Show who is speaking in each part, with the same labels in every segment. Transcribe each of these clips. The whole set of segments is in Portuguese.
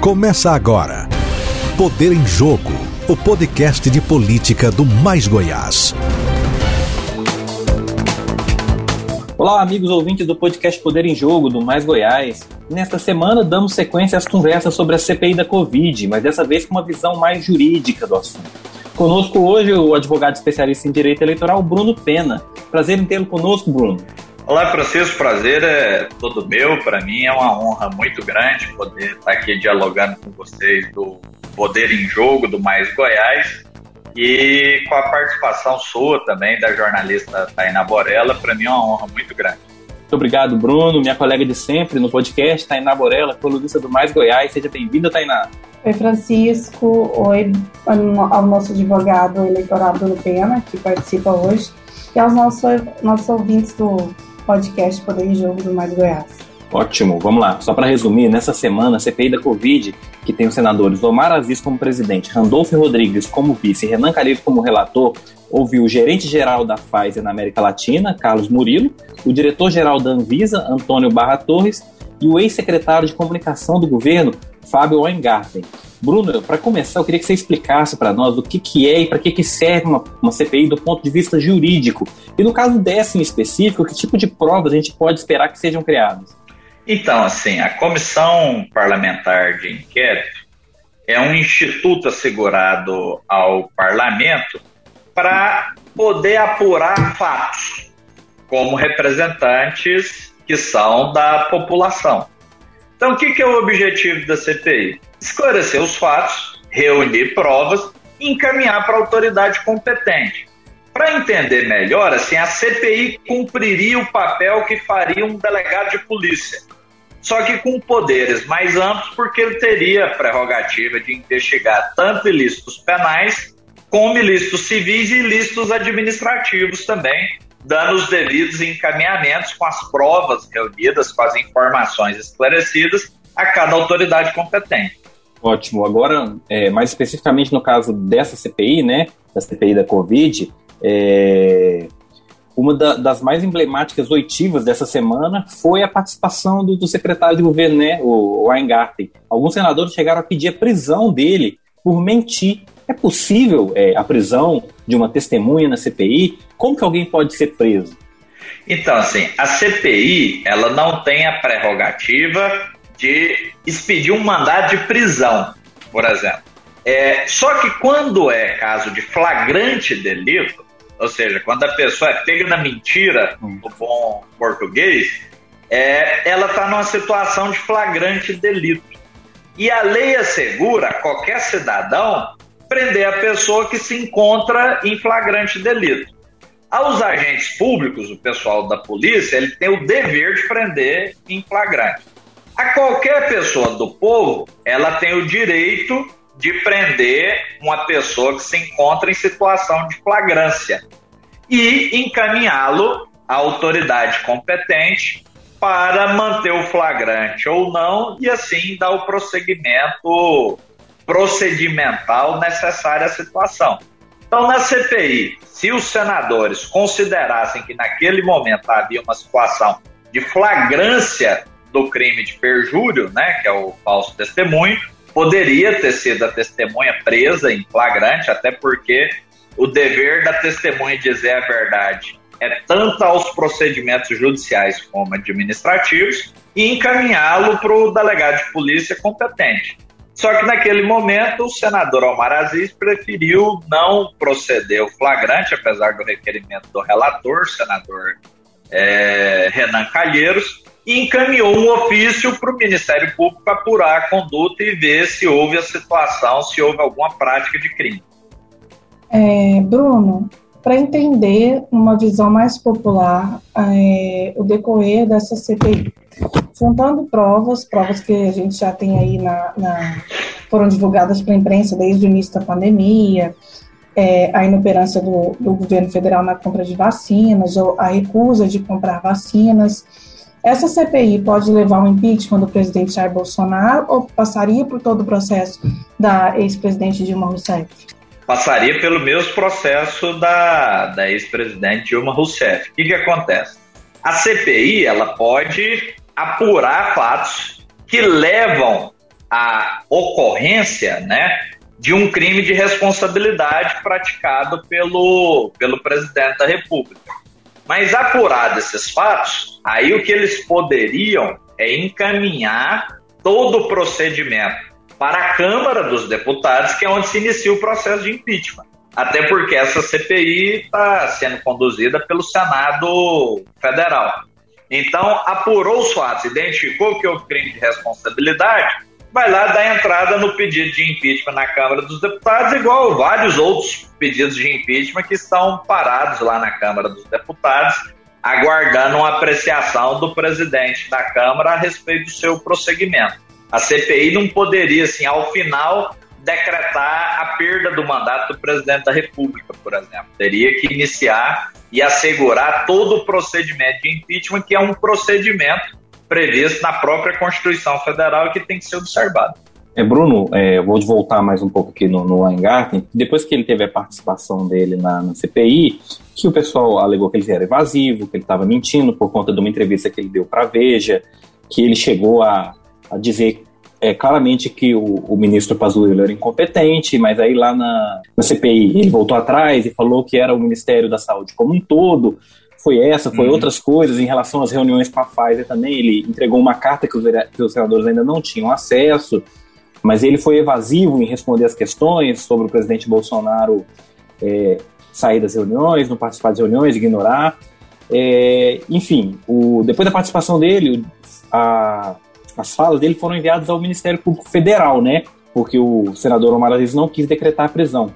Speaker 1: Começa agora. Poder em Jogo, o podcast de política do Mais Goiás.
Speaker 2: Olá, amigos ouvintes do podcast Poder em Jogo do Mais Goiás. Nesta semana damos sequência às conversas sobre a CPI da Covid, mas dessa vez com uma visão mais jurídica do assunto. Conosco hoje o advogado especialista em direito eleitoral Bruno Pena. Prazer em tê-lo conosco, Bruno.
Speaker 3: Olá, Francisco, prazer é todo meu. Para mim é uma honra muito grande poder estar aqui dialogando com vocês do Poder em Jogo do Mais Goiás e com a participação sua também da jornalista Tainá Borella. Para mim é uma honra muito grande.
Speaker 2: Muito obrigado, Bruno, minha colega de sempre no podcast, Tainá Borella, colunista do Mais Goiás. Seja bem-vinda, Tainá.
Speaker 4: Oi, Francisco. Oi ao nosso advogado eleitoral Bruno Pena, que participa hoje, e aos nossos, nossos ouvintes do podcast Poder em Jogo do Mais Goiás.
Speaker 2: Ótimo, vamos lá. Só para resumir, nessa semana, a CPI da Covid, que tem os senadores Omar Aziz como presidente, Randolfo Rodrigues como vice e Renan Calheiros como relator, ouviu o gerente-geral da Pfizer na América Latina, Carlos Murilo, o diretor-geral da Anvisa, Antônio Barra Torres, e o ex-secretário de comunicação do governo, Fábio Weingarten. Bruno, para começar, eu queria que você explicasse para nós o que, que é e para que, que serve uma, uma CPI do ponto de vista jurídico. E no caso dessa em específico, que tipo de provas a gente pode esperar que sejam criadas?
Speaker 3: Então, assim, a Comissão Parlamentar de Inquérito é um instituto assegurado ao parlamento para poder apurar fatos como representantes que são da população. Então, o que, que é o objetivo da CPI? Esclarecer os fatos, reunir provas e encaminhar para a autoridade competente. Para entender melhor, assim, a CPI cumpriria o papel que faria um delegado de polícia, só que com poderes mais amplos, porque ele teria a prerrogativa de investigar tanto ilícitos penais, como ilícitos civis e ilícitos administrativos também, dando os devidos encaminhamentos com as provas reunidas, com as informações esclarecidas a cada autoridade competente.
Speaker 2: Ótimo. Agora, é, mais especificamente no caso dessa CPI, né, da CPI da Covid, é, uma da, das mais emblemáticas oitivas dessa semana foi a participação do, do secretário de governo, né, o Weingarten. Alguns senadores chegaram a pedir a prisão dele por mentir é possível é, a prisão de uma testemunha na CPI? Como que alguém pode ser preso?
Speaker 3: Então, assim, a CPI ela não tem a prerrogativa de expedir um mandado de prisão, por exemplo. É, só que quando é caso de flagrante delito, ou seja, quando a pessoa é pega na mentira, no bom português, é, ela está numa situação de flagrante delito. E a lei assegura qualquer cidadão prender a pessoa que se encontra em flagrante delito. Aos agentes públicos, o pessoal da polícia, ele tem o dever de prender em flagrante. A qualquer pessoa do povo, ela tem o direito de prender uma pessoa que se encontra em situação de flagrância e encaminhá-lo à autoridade competente para manter o flagrante ou não e assim dar o prosseguimento procedimental necessária à situação. Então, na CPI, se os senadores considerassem que naquele momento havia uma situação de flagrância do crime de perjúrio, né, que é o falso testemunho, poderia ter sido a testemunha presa em flagrante, até porque o dever da testemunha dizer a verdade é tanto aos procedimentos judiciais como administrativos e encaminhá-lo para o delegado de polícia competente. Só que naquele momento o senador Omar Aziz preferiu não proceder o flagrante, apesar do requerimento do relator, senador é, Renan Calheiros, e encaminhou um ofício para o Ministério Público apurar a conduta e ver se houve a situação, se houve alguma prática de crime.
Speaker 4: É, Bruno, para entender uma visão mais popular é, o decorrer dessa CPI. Juntando provas, provas que a gente já tem aí na, na foram divulgadas para a imprensa desde o início da pandemia, é, a inoperância do, do governo federal na compra de vacinas, ou a recusa de comprar vacinas. Essa CPI pode levar ao impeachment do presidente Jair Bolsonaro ou passaria por todo o processo da ex-presidente Dilma Rousseff?
Speaker 3: Passaria pelo mesmo processo da, da ex-presidente Dilma Rousseff. O que, que acontece? A CPI ela pode apurar fatos que levam a ocorrência, né, de um crime de responsabilidade praticado pelo, pelo presidente da República. Mas apurados esses fatos, aí o que eles poderiam é encaminhar todo o procedimento para a Câmara dos Deputados, que é onde se inicia o processo de impeachment. Até porque essa CPI está sendo conduzida pelo Senado Federal. Então, apurou os fatos, identificou que houve crime de responsabilidade, vai lá dar entrada no pedido de impeachment na Câmara dos Deputados, igual vários outros pedidos de impeachment que estão parados lá na Câmara dos Deputados, aguardando uma apreciação do presidente da Câmara a respeito do seu prosseguimento. A CPI não poderia, assim, ao final, decretar a perda do mandato do presidente da República, por exemplo. Teria que iniciar e assegurar todo o procedimento de impeachment, que é um procedimento previsto na própria Constituição Federal e que tem que ser observado.
Speaker 2: É, Bruno, é, vou voltar mais um pouco aqui no, no Weingarten. Depois que ele teve a participação dele na, na CPI, que o pessoal alegou que ele era evasivo, que ele estava mentindo por conta de uma entrevista que ele deu para a Veja, que ele chegou a, a dizer é, claramente que o, o ministro Pazuello era incompetente, mas aí lá na, na CPI ele voltou atrás e falou que era o Ministério da Saúde como um todo. Foi essa, foi uhum. outras coisas em relação às reuniões com a Pfizer também. Ele entregou uma carta que os, que os senadores ainda não tinham acesso, mas ele foi evasivo em responder as questões sobre o presidente Bolsonaro é, sair das reuniões, não participar das reuniões, ignorar. É, enfim, o, depois da participação dele, a, as falas dele foram enviadas ao Ministério Público Federal, né? Porque o senador Omar Aziz não quis decretar a prisão.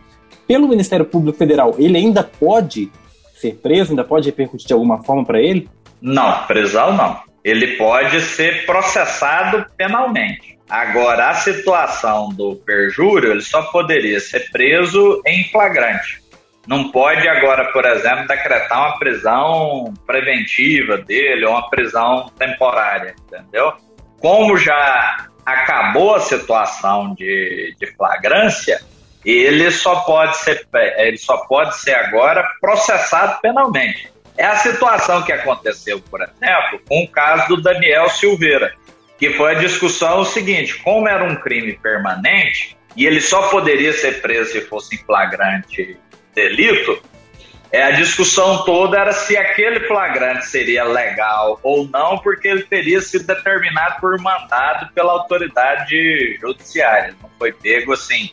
Speaker 2: Pelo Ministério Público Federal, ele ainda pode ser preso, ainda pode repercutir de alguma forma para ele?
Speaker 3: Não, prisão não. Ele pode ser processado penalmente. Agora, a situação do perjúrio, ele só poderia ser preso em flagrante. Não pode agora, por exemplo, decretar uma prisão preventiva dele ou uma prisão temporária, entendeu? Como já acabou a situação de, de flagrância, ele só pode ser ele só pode ser agora processado penalmente. É a situação que aconteceu, por exemplo, com o caso do Daniel Silveira, que foi a discussão o seguinte: como era um crime permanente e ele só poderia ser preso se fosse em flagrante delito, é, a discussão toda era se aquele flagrante seria legal ou não, porque ele teria sido determinado por mandado pela autoridade judiciária. Não foi pego assim,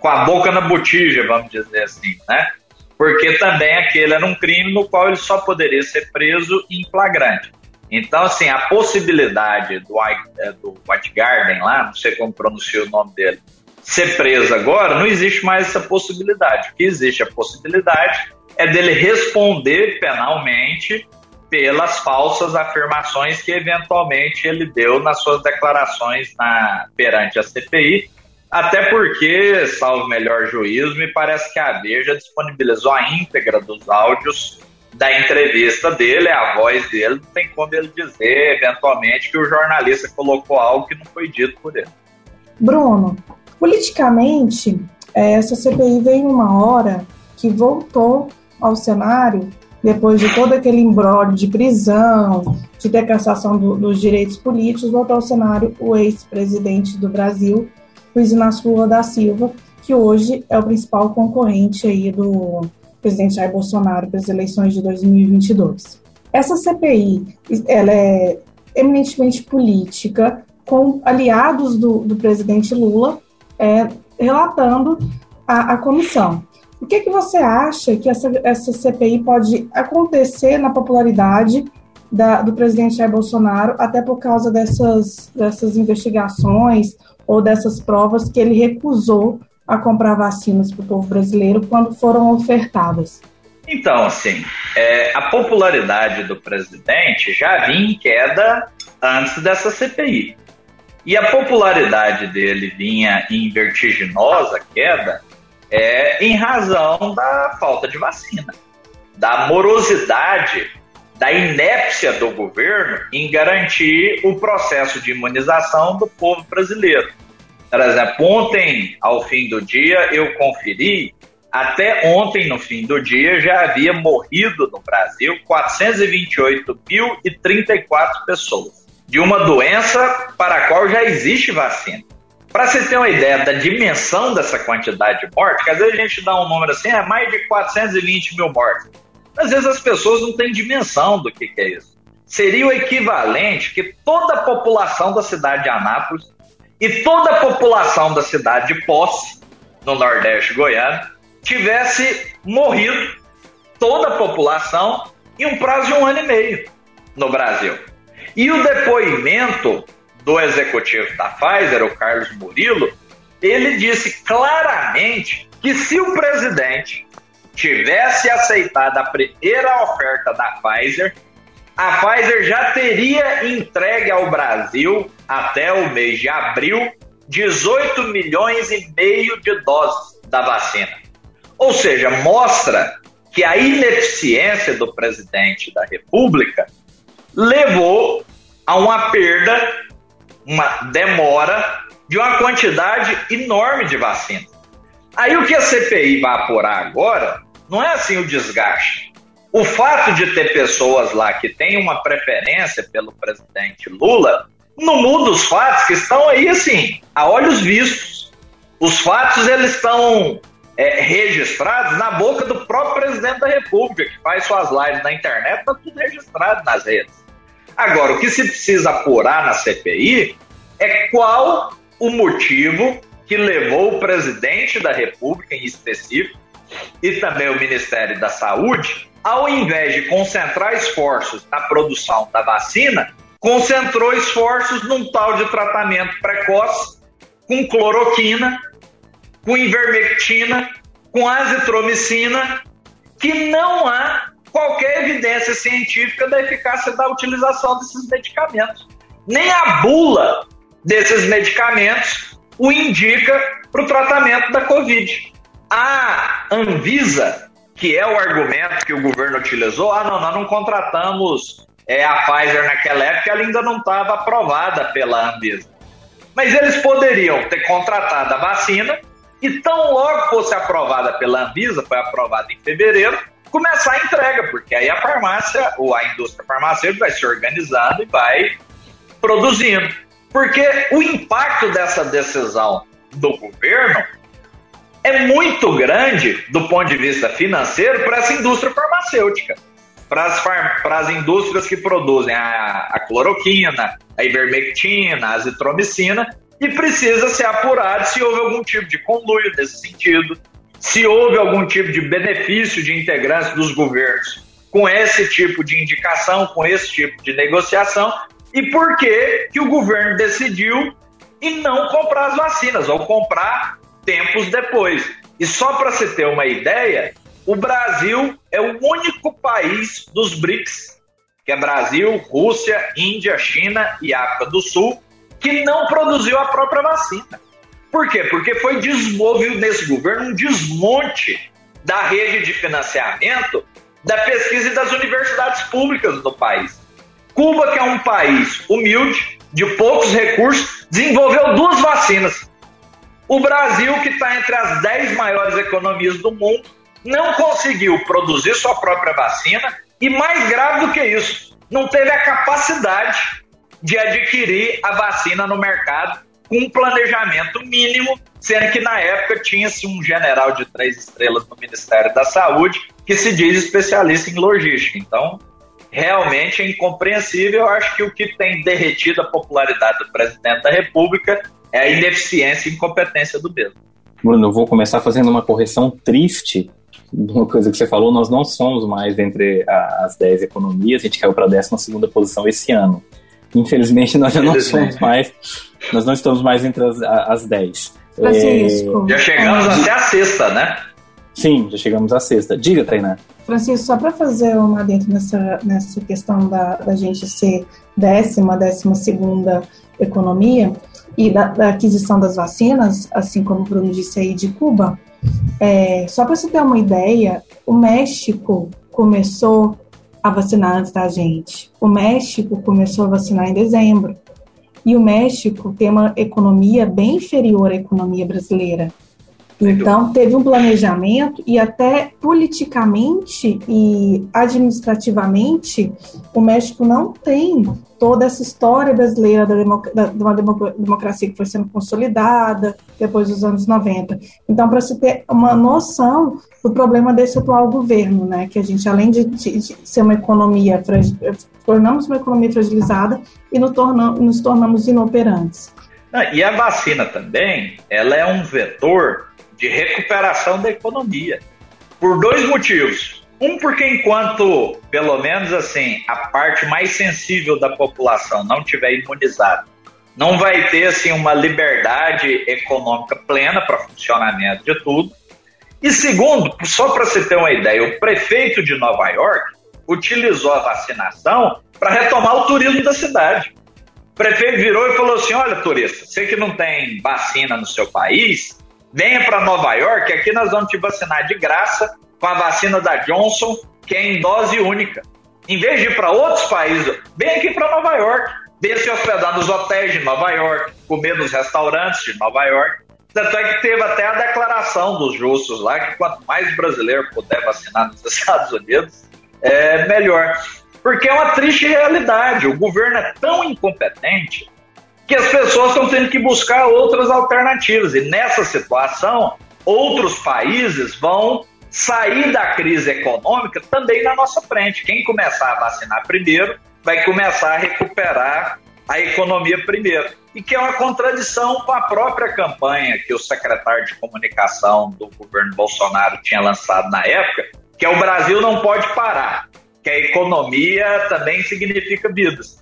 Speaker 3: com a boca na botija, vamos dizer assim, né? Porque também aquele era um crime no qual ele só poderia ser preso em flagrante. Então, assim, a possibilidade do, é, do White Garden lá, não sei como pronuncia o nome dele, ser preso agora, não existe mais essa possibilidade. O que existe a possibilidade é dele responder penalmente pelas falsas afirmações que eventualmente ele deu nas suas declarações na, perante a CPI, até porque, salvo melhor juízo, me parece que a Veja disponibilizou a íntegra dos áudios da entrevista dele, a voz dele, não tem como ele dizer, eventualmente, que o jornalista colocou algo que não foi dito por ele.
Speaker 4: Bruno, politicamente, essa CPI veio uma hora que voltou ao cenário, depois de todo aquele embrólio de prisão, de ter cassação do, dos direitos políticos, voltou ao cenário o ex-presidente do Brasil, Luiz Inácio Lula da Silva, que hoje é o principal concorrente aí do presidente Jair Bolsonaro para as eleições de 2022. Essa CPI, ela é eminentemente política, com aliados do, do presidente Lula, é, relatando a, a comissão. O que, que você acha que essa, essa CPI pode acontecer na popularidade da, do presidente Jair Bolsonaro, até por causa dessas, dessas investigações ou dessas provas que ele recusou a comprar vacinas para o povo brasileiro quando foram ofertadas?
Speaker 3: Então, assim, é, a popularidade do presidente já vinha em queda antes dessa CPI. E a popularidade dele vinha em vertiginosa queda é em razão da falta de vacina, da morosidade, da inépcia do governo em garantir o processo de imunização do povo brasileiro. Por exemplo, ontem, ao fim do dia, eu conferi, até ontem, no fim do dia, já havia morrido no Brasil 428.034 pessoas de uma doença para a qual já existe vacina. Para você ter uma ideia da dimensão dessa quantidade de mortes, que às vezes a gente dá um número assim, é mais de 420 mil mortes. Às vezes as pessoas não têm dimensão do que, que é isso. Seria o equivalente que toda a população da cidade de Anápolis e toda a população da cidade de Posse, no Nordeste goiano, tivesse morrido, toda a população, em um prazo de um ano e meio no Brasil. E o depoimento do executivo da Pfizer, o Carlos Murilo, ele disse claramente que se o presidente tivesse aceitado a primeira oferta da Pfizer, a Pfizer já teria entregue ao Brasil, até o mês de abril, 18 milhões e meio de doses da vacina. Ou seja, mostra que a ineficiência do presidente da República levou a uma perda uma demora de uma quantidade enorme de vacinas. Aí o que a CPI vai apurar agora não é assim o desgaste. O fato de ter pessoas lá que têm uma preferência pelo presidente Lula não muda os fatos que estão aí assim, a olhos vistos. Os fatos eles estão é, registrados na boca do próprio presidente da República, que faz suas lives na internet, está tudo registrado nas redes. Agora, o que se precisa apurar na CPI é qual o motivo que levou o presidente da República, em específico, e também o Ministério da Saúde, ao invés de concentrar esforços na produção da vacina, concentrou esforços num tal de tratamento precoce com cloroquina, com ivermectina, com azitromicina, que não há qualquer evidência científica da eficácia da utilização desses medicamentos. Nem a bula desses medicamentos o indica para o tratamento da Covid. A Anvisa, que é o argumento que o governo utilizou, ah, não, nós não contratamos é, a Pfizer naquela época, ela ainda não estava aprovada pela Anvisa. Mas eles poderiam ter contratado a vacina e tão logo fosse aprovada pela Anvisa, foi aprovada em fevereiro, começar a entrega, porque aí a farmácia ou a indústria farmacêutica vai se organizando e vai produzindo. Porque o impacto dessa decisão do governo é muito grande do ponto de vista financeiro para essa indústria farmacêutica, para as, far, para as indústrias que produzem a, a cloroquina, a ivermectina, a azitromicina, e precisa ser apurado se houve algum tipo de conluio nesse sentido, se houve algum tipo de benefício de integrantes dos governos com esse tipo de indicação, com esse tipo de negociação, e por que, que o governo decidiu e não comprar as vacinas, ou comprar tempos depois. E só para se ter uma ideia, o Brasil é o único país dos BRICS, que é Brasil, Rússia, Índia, China e África do Sul, que não produziu a própria vacina. Por quê? Porque foi desenvolvido nesse governo um desmonte da rede de financiamento da pesquisa e das universidades públicas do país. Cuba, que é um país humilde, de poucos recursos, desenvolveu duas vacinas. O Brasil, que está entre as 10 maiores economias do mundo, não conseguiu produzir sua própria vacina e, mais grave do que isso, não teve a capacidade de adquirir a vacina no mercado um planejamento mínimo, sendo que na época tinha-se um general de três estrelas no Ministério da Saúde que se diz especialista em logística. Então, realmente é incompreensível. Eu acho que o que tem derretido a popularidade do presidente da República é a ineficiência e incompetência do mesmo.
Speaker 2: Bruno, eu vou começar fazendo uma correção triste de uma coisa que você falou. Nós não somos mais entre as 10 economias, a gente caiu para a 12 posição esse ano. Infelizmente, nós já não somos mais, nós não estamos mais entre as, as 10.
Speaker 3: Francisco. É... Já chegamos é... até a sexta, né?
Speaker 2: Sim, já chegamos à sexta. Diga, Tainá.
Speaker 4: Francisco, só para fazer uma dentro nessa, nessa questão da, da gente ser décima, décima segunda economia e da, da, aquisição das vacinas, assim como o Bruno disse aí de Cuba, é, só para você ter uma ideia, o México começou a vacinar antes da gente. O México começou a vacinar em dezembro. E o México tem uma economia bem inferior à economia brasileira. Então, teve um planejamento e até politicamente e administrativamente, o México não tem toda essa história brasileira de uma democracia que foi sendo consolidada depois dos anos 90. Então, para se ter uma noção do problema desse atual governo, né, que a gente, além de, ser uma economia, tornamos uma economia fragilizada e nos, tornamos, nos tornamos inoperantes.
Speaker 3: e a vacina também, ela é um vetor de recuperação da economia, por dois motivos. Um, porque enquanto, pelo menos assim, a parte mais sensível da população não tiver imunizada, não vai ter assim uma liberdade econômica plena para funcionamento de tudo. E segundo, só para você ter uma ideia, o prefeito de Nova York utilizou a vacinação para retomar o turismo da cidade. O prefeito virou e falou assim: olha, turista, você que não tem vacina no seu país, venha para Nova York, aqui nós vamos te vacinar de graça com a vacina da Johnson, que é em dose única. Em vez de ir para outros países, vem aqui para Nova York, venha se hospedar nos hotéis de Nova York, comer nos restaurantes de Nova York. Tanto é que teve até a declaração dos justos lá que quanto mais brasileiro puder vacinar nos Estados Unidos, é melhor. Porque é uma triste realidade. O governo é tão incompetente que as pessoas estão tendo que buscar outras alternativas. E nessa situação, outros países vão sair da crise econômica também na nossa frente. Quem começar a vacinar primeiro vai começar a recuperar a economia primeiro. E que é uma contradição com a própria campanha que o secretário de comunicação do governo Bolsonaro tinha lançado na época, que é o Brasil não pode parar, que a economia também significa vidas.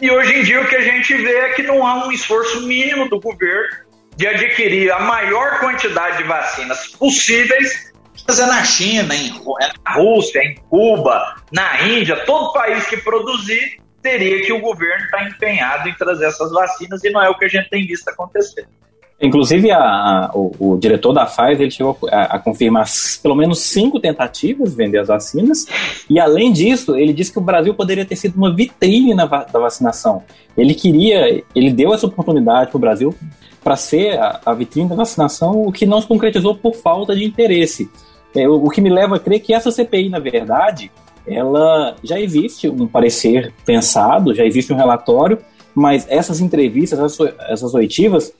Speaker 3: E hoje em dia o que a gente vê é que não há um esforço mínimo do governo de adquirir a maior quantidade de vacinas possíveis fazer na China, em, na Rússia, em Cuba, na Índia, todo país que produzir teria que o governo estar tá empenhado em trazer essas vacinas e não é o que a gente tem visto acontecer.
Speaker 2: Inclusive, a, a, o, o, diretor da Pfizer ele chegou a, a, confirmar pelo menos cinco tentativas de vender as vacinas, e além disso, ele disse que o Brasil poderia ter sido uma vitrine na, da vacinação. Ele queria, ele deu essa oportunidade para o Brasil para ser a, vitrine da vacinação, o que não se concretizou por falta de interesse. É, o, o que me leva a crer que essa CPI, na verdade, ela já existe um parecer pensado, já existe um relatório, mas essas entrevistas, essas, essas oitivas,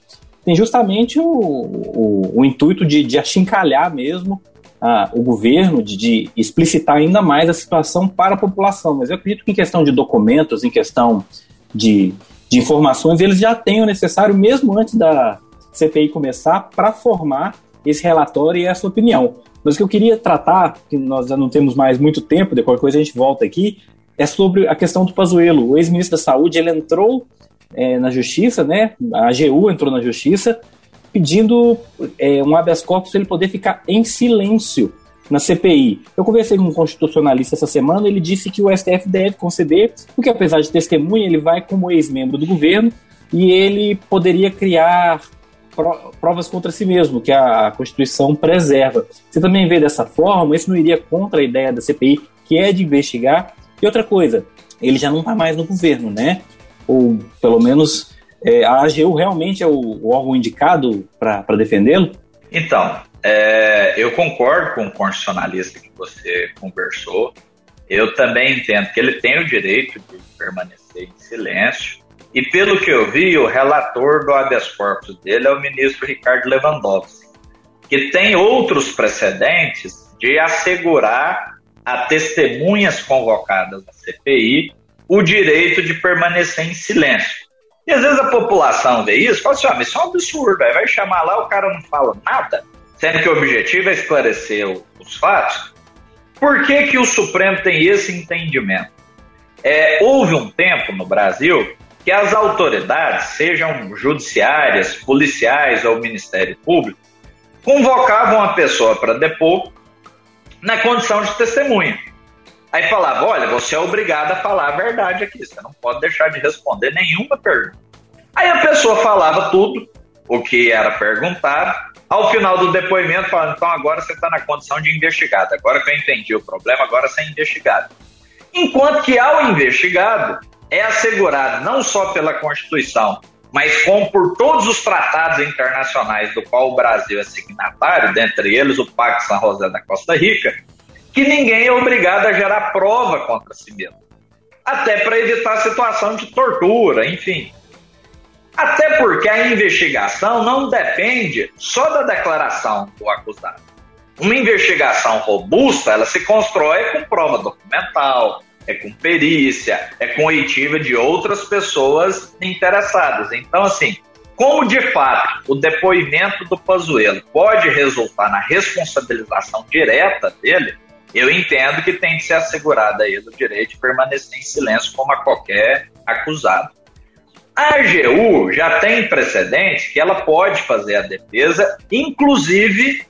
Speaker 2: têm justamente o, o, o intuito de, de achincalhar mesmo ah, o governo, de, de, explicitar ainda mais a situação para a população. Mas eu acredito que em questão de documentos, em questão de, de informações, eles já têm o necessário, mesmo antes da CPI começar, para formar esse relatório e essa opinião. Mas o que eu queria tratar, que nós já não temos mais muito tempo, de qualquer coisa a gente volta aqui, é sobre a questão do Pazuello. O ex-ministro da Saúde, ele entrou é, na justiça, né? A AGU entrou na justiça pedindo é, um habeas corpus para ele poder ficar em silêncio na CPI. Eu conversei com um constitucionalista essa semana, ele disse que o STF deve conceder, porque apesar de testemunha, ele vai como ex-membro do governo e ele poderia criar provas contra si mesmo, que a Constituição preserva. Você também vê dessa forma, isso não iria contra a ideia da CPI, que é de investigar. E outra coisa, ele já não está mais no governo, né? Ou pelo menos é, a AGU realmente é o, o órgão indicado para defendê-lo?
Speaker 3: Então, é, eu concordo com o constitucionalista que você conversou. Eu também entendo que ele tem o direito de permanecer em silêncio. E pelo que eu vi, o relator do habeas corpus dele é o ministro Ricardo Lewandowski, que tem outros precedentes de assegurar a testemunhas convocadas na CPI o direito de permanecer em silêncio. E às vezes a população vê isso e fala assim: ah, mas isso é um absurdo, aí vai chamar lá, o cara não fala nada, sendo que o objetivo é esclarecer os fatos. Por que, que o Supremo tem esse entendimento? É, houve um tempo no Brasil que as autoridades, sejam judiciárias, policiais ou Ministério Público, convocavam a pessoa para depor na condição de testemunha. Aí falava: olha, você é obrigado a falar a verdade aqui, você não pode deixar de responder nenhuma pergunta. Aí a pessoa falava tudo o que era perguntado. Ao final do depoimento, falando: então agora você está na condição de investigado. Agora que eu entendi o problema, agora você é investigado. Enquanto que ao investigado, é assegurado não só pela Constituição, mas como por todos os tratados internacionais do qual o Brasil é signatário, dentre eles o Pacto São José da Costa Rica, que ninguém é obrigado a gerar prova contra si mesmo. Até para evitar a situação de tortura, enfim. Até porque a investigação não depende só da declaração do acusado. Uma investigação robusta, ela se constrói com prova documental, é com perícia, é com oitiva de outras pessoas interessadas. Então, assim, como de fato o depoimento do Pazuello pode resultar na responsabilização direta dele, eu entendo que tem que ser assegurado a ele o direito de permanecer em silêncio como a qualquer acusado. A AGU já tem precedentes que ela pode fazer a defesa, inclusive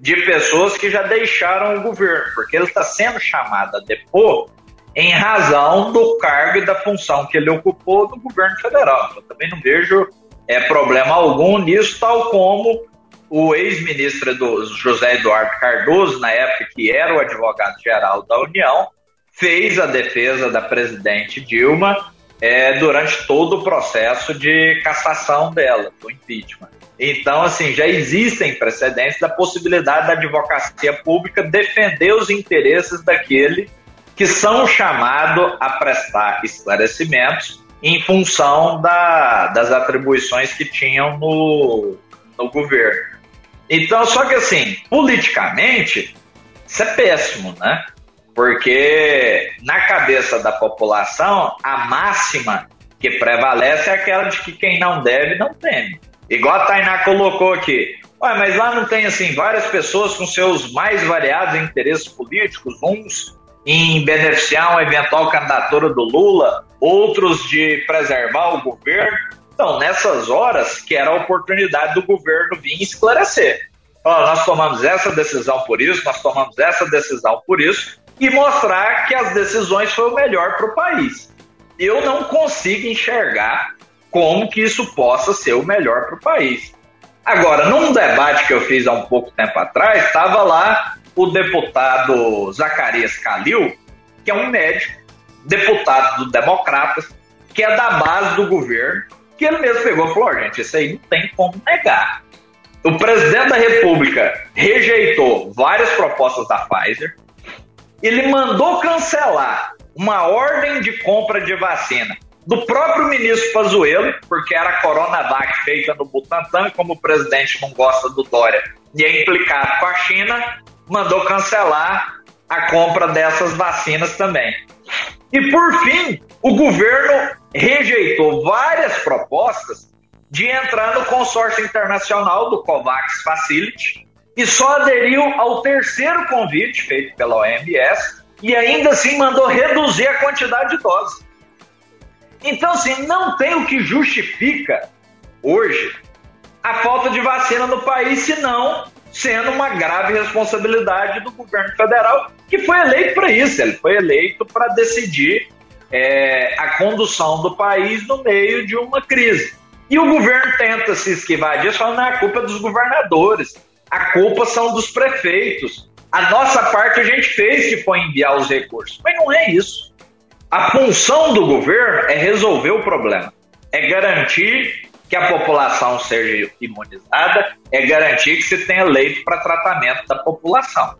Speaker 3: de pessoas que já deixaram o governo, porque ele está sendo chamado a depor em razão do cargo e da função que ele ocupou no governo federal. Eu também não vejo é, problema algum nisso, tal como o ex-ministro José Eduardo Cardoso, na época que era o advogado-geral da União, fez a defesa da presidente Dilma é, durante todo o processo de cassação dela, do impeachment. Então, assim, já existem precedentes da possibilidade da advocacia pública defender os interesses daquele que são chamados a prestar esclarecimentos em função da, das atribuições que tinham no, no governo. Então, só que assim, politicamente, isso é péssimo, né? Porque na cabeça da população, a máxima que prevalece é aquela de que quem não deve não teme. Igual a Tainá colocou aqui. Ué, mas lá não tem assim várias pessoas com seus mais variados interesses políticos, uns em beneficiar uma eventual candidatura do Lula, outros de preservar o governo. Então, nessas horas que era a oportunidade do governo vir esclarecer. Nós tomamos essa decisão por isso, nós tomamos essa decisão por isso, e mostrar que as decisões foram o melhor para o país. Eu não consigo enxergar como que isso possa ser o melhor para o país. Agora, num debate que eu fiz há um pouco tempo atrás, estava lá o deputado Zacarias Calil, que é um médico, deputado do Democratas, que é da base do governo, que ele mesmo pegou e falou: gente, isso aí não tem como negar. O presidente da República rejeitou várias propostas da Pfizer, ele mandou cancelar uma ordem de compra de vacina do próprio ministro Pazuello, porque era a Coronavac feita no Butantan, como o presidente não gosta do Dória e é implicado com a China, mandou cancelar a compra dessas vacinas também. E por fim, o governo rejeitou várias propostas de entrar no consórcio internacional do COVAX Facility e só aderiu ao terceiro convite feito pela OMS e ainda assim mandou reduzir a quantidade de doses. Então, assim, não tem o que justifica hoje a falta de vacina no país, senão sendo uma grave responsabilidade do governo federal, que foi eleito para isso, ele foi eleito para decidir é, a condução do país no meio de uma crise. E o governo tenta se esquivar disso, falando que a culpa é dos governadores, a culpa são dos prefeitos. A nossa parte a gente fez, que foi enviar os recursos. Mas não é isso. A função do governo é resolver o problema, é garantir que a população seja imunizada, é garantir que se tenha leito para tratamento da população.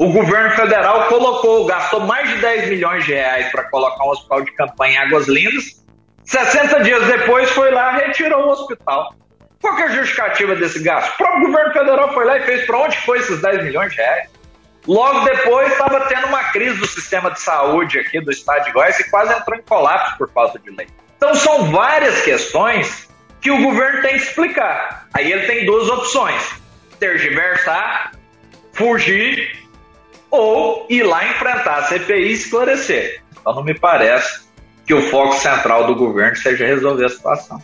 Speaker 3: O governo federal colocou, gastou mais de 10 milhões de reais para colocar um hospital de campanha em Águas Lindas. 60 dias depois foi lá e retirou o hospital. Qual é a justificativa desse gasto? O próprio governo federal foi lá e fez para onde foi esses 10 milhões de reais? Logo depois estava tendo uma crise do sistema de saúde aqui do estado de Goiás e quase entrou em colapso por falta de lei. Então são várias questões que o governo tem que explicar. Aí ele tem duas opções: tergiversar, fugir ou ir lá enfrentar a CPI e esclarecer. Então não me parece que o foco central do governo seja resolver a situação.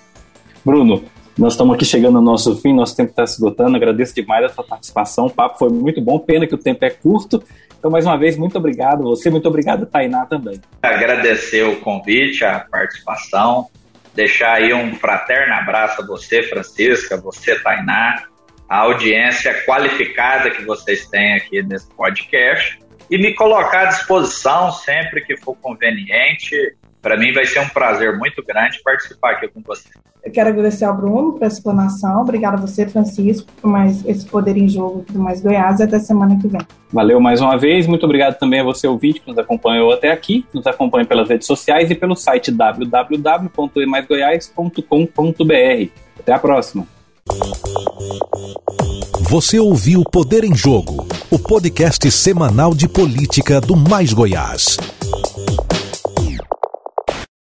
Speaker 2: Bruno, nós estamos aqui chegando ao nosso fim, nosso tempo está se esgotando. Agradeço demais a sua participação. O papo foi muito bom, pena que o tempo é curto. Então, mais uma vez, muito obrigado. Você, muito obrigado, Tainá, também.
Speaker 3: Agradecer o convite, a participação. Deixar aí um fraterno abraço a você, Francisca, você, Tainá, a audiência qualificada que vocês têm aqui nesse podcast e me colocar à disposição sempre que for conveniente Para mim vai ser um prazer muito grande participar aqui com você.
Speaker 4: Eu quero agradecer ao Bruno pela explanação. Obrigada a você, Francisco, por mais esse poder em jogo do Mais Goiás e até semana que vem.
Speaker 2: Valeu mais uma vez. Muito obrigado também a você, ouvinte, que nos acompanhou até aqui. Nos acompanhe pelas redes sociais e pelo site www.emaisgoiás.com.br. Até a próxima.
Speaker 1: Você ouviu Poder em Jogo, o podcast semanal de política do Mais Goiás.